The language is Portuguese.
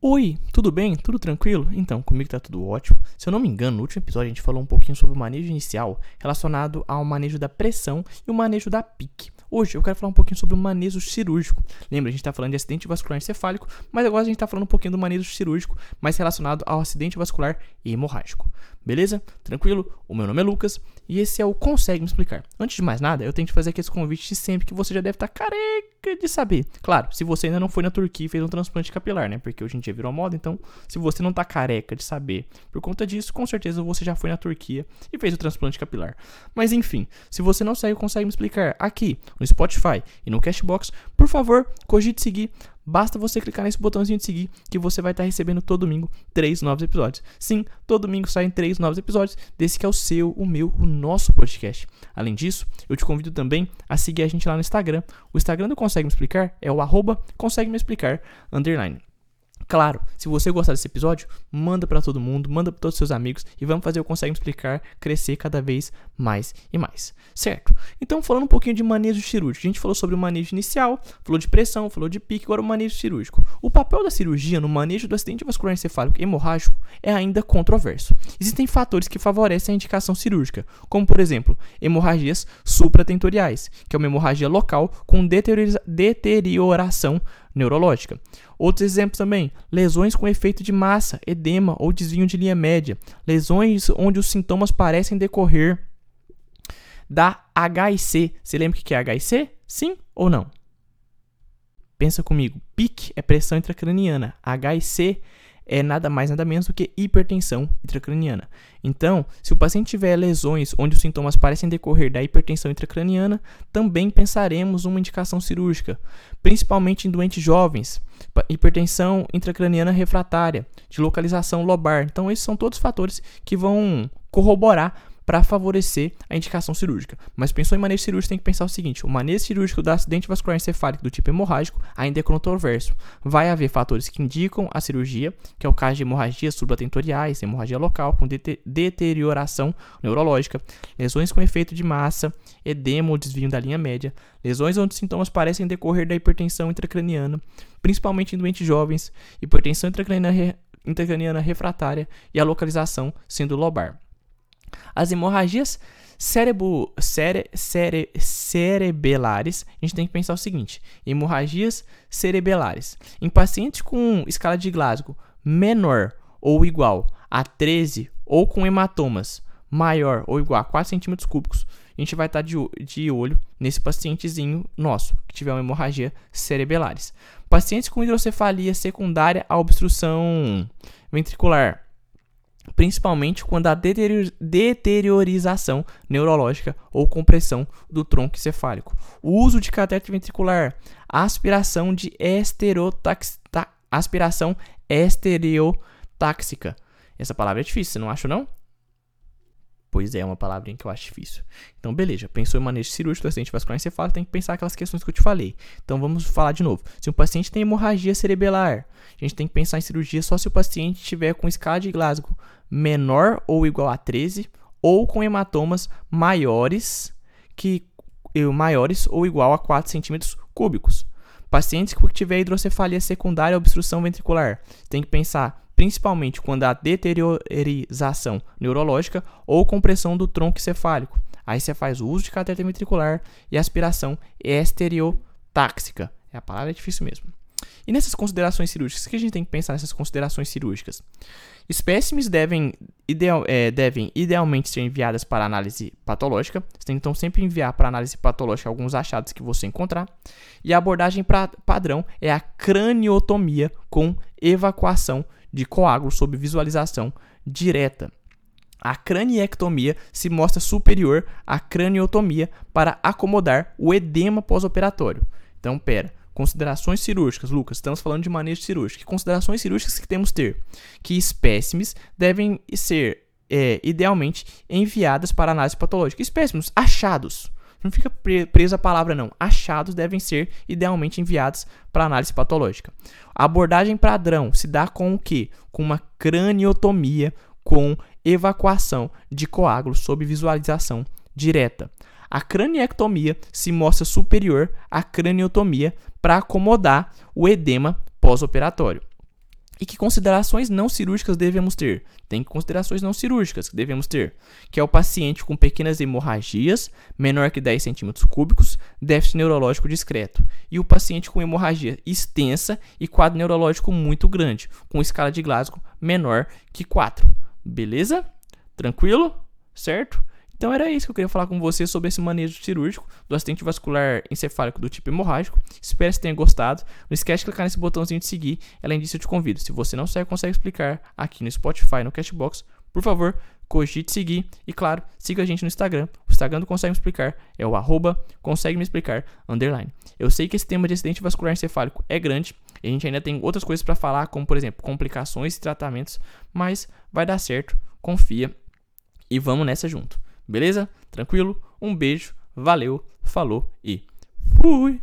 Oi, tudo bem? Tudo tranquilo? Então, comigo tá tudo ótimo. Se eu não me engano, no último episódio a gente falou um pouquinho sobre o manejo inicial relacionado ao manejo da pressão e o manejo da pique. Hoje eu quero falar um pouquinho sobre o manejo cirúrgico. Lembra, a gente está falando de acidente vascular encefálico, mas agora a gente está falando um pouquinho do manejo cirúrgico, mais relacionado ao acidente vascular hemorrágico. Beleza? Tranquilo? O meu nome é Lucas e esse é o Consegue Me Explicar. Antes de mais nada, eu tenho que fazer aqui esse convite sempre que você já deve estar tá careca de saber. Claro, se você ainda não foi na Turquia e fez um transplante capilar, né? Porque hoje em dia virou moda, então se você não está careca de saber por conta disso, com certeza você já foi na Turquia e fez o transplante capilar. Mas enfim, se você não saiu, consegue me explicar aqui no Spotify e no Cashbox, por favor, cogite seguir. Basta você clicar nesse botãozinho de seguir que você vai estar recebendo todo domingo três novos episódios. Sim, todo domingo saem três novos episódios desse que é o seu, o meu, o nosso podcast. Além disso, eu te convido também a seguir a gente lá no Instagram. O Instagram do Consegue Me Explicar é o arroba Consegue Me Explicar, underline. Claro, se você gostar desse episódio, manda para todo mundo, manda para todos os seus amigos e vamos fazer o Consegue Explicar crescer cada vez mais e mais, certo? Então, falando um pouquinho de manejo cirúrgico, a gente falou sobre o manejo inicial, falou de pressão, falou de pique, agora o manejo cirúrgico. O papel da cirurgia no manejo do acidente vascular encefálico hemorrágico é ainda controverso. Existem fatores que favorecem a indicação cirúrgica, como por exemplo, hemorragias supratentoriais, que é uma hemorragia local com deterioração neurológica. Outros exemplos também: lesões com efeito de massa, edema ou desvio de linha média, lesões onde os sintomas parecem decorrer da HIC. Você lembra o que é HIC? Sim ou não? Pensa comigo. PIC é pressão intracraniana. HIC é nada mais nada menos do que hipertensão intracraniana. Então, se o paciente tiver lesões onde os sintomas parecem decorrer da hipertensão intracraniana, também pensaremos uma indicação cirúrgica, principalmente em doentes jovens, hipertensão intracraniana refratária, de localização lobar. Então, esses são todos fatores que vão corroborar para favorecer a indicação cirúrgica. Mas pensou em manejo cirúrgico, tem que pensar o seguinte: o manejo cirúrgico do acidente vascular encefálico do tipo hemorrágico ainda é controverso. Vai haver fatores que indicam a cirurgia, que é o caso de hemorragias subatentoriais, hemorragia local com deterioração neurológica, lesões com efeito de massa, edema ou desvio da linha média, lesões onde os sintomas parecem decorrer da hipertensão intracraniana, principalmente em doentes jovens, hipertensão intracraniana, intracraniana refratária e a localização sendo lobar. As hemorragias cérebro, cere, cere, cerebelares, a gente tem que pensar o seguinte: hemorragias cerebelares. Em pacientes com escala de Glasgow menor ou igual a 13 ou com hematomas maior ou igual a 4 centímetros cúbicos, a gente vai estar de, de olho nesse pacientezinho nosso, que tiver uma hemorragia cerebelares. Pacientes com hidrocefalia secundária à obstrução ventricular principalmente quando há deteriorização neurológica ou compressão do tronco encefálico. O uso de catéter ventricular, aspiração de aspiração estereotáxica. Essa palavra é difícil, você não acha não? Pois é, é uma palavrinha que eu acho difícil. Então, beleza. Pensou em manejo cirúrgico do acidente vascular encefálico, tem que pensar aquelas questões que eu te falei. Então, vamos falar de novo. Se um paciente tem hemorragia cerebelar, a gente tem que pensar em cirurgia só se o paciente tiver com escala de Glasgow menor ou igual a 13 ou com hematomas maiores que maiores ou igual a 4 centímetros cúbicos. Pacientes que tiver hidrocefalia secundária à obstrução ventricular, tem que pensar principalmente quando há deteriorização neurológica ou compressão do tronco encefálico. Aí você faz o uso de catéter ventricular e aspiração estereotáxica. É a palavra é difícil mesmo. E nessas considerações cirúrgicas, o que a gente tem que pensar nessas considerações cirúrgicas? Espécimes devem, ideal, é, devem idealmente ser enviadas para análise patológica. Você tem então sempre enviar para análise patológica alguns achados que você encontrar. E a abordagem pra, padrão é a craniotomia com evacuação de coágulo sob visualização direta. A craniectomia se mostra superior à craniotomia para acomodar o edema pós-operatório. Então, pera. Considerações cirúrgicas, Lucas, estamos falando de manejo cirúrgico. Considerações cirúrgicas que temos que ter? Que espécimes devem ser, é, idealmente, enviadas para análise patológica. Espécimes, achados. Não fica preso a palavra, não. Achados devem ser, idealmente, enviados para análise patológica. A abordagem padrão se dá com o quê? Com uma craniotomia com evacuação de coágulo sob visualização direta. A craniectomia se mostra superior à craniotomia para acomodar o edema pós-operatório. E que considerações não cirúrgicas devemos ter? Tem considerações não cirúrgicas que devemos ter, que é o paciente com pequenas hemorragias, menor que 10 centímetros cúbicos, déficit neurológico discreto, e o paciente com hemorragia extensa e quadro neurológico muito grande, com escala de Glasgow menor que 4. Beleza? Tranquilo? Certo? Então era isso que eu queria falar com você sobre esse manejo cirúrgico do acidente vascular encefálico do tipo hemorrágico. Espero que você tenha gostado. Não esquece de clicar nesse botãozinho de seguir. Além disso, eu te convido. Se você não consegue explicar aqui no Spotify, no Cashbox, por favor, cogite seguir. E claro, siga a gente no Instagram. O Instagram do Consegue Me Explicar é o arroba consegue me explicar underline. Eu sei que esse tema de acidente vascular encefálico é grande. E a gente ainda tem outras coisas para falar, como por exemplo, complicações e tratamentos. Mas vai dar certo. Confia. E vamos nessa junto. Beleza? Tranquilo? Um beijo, valeu, falou e fui!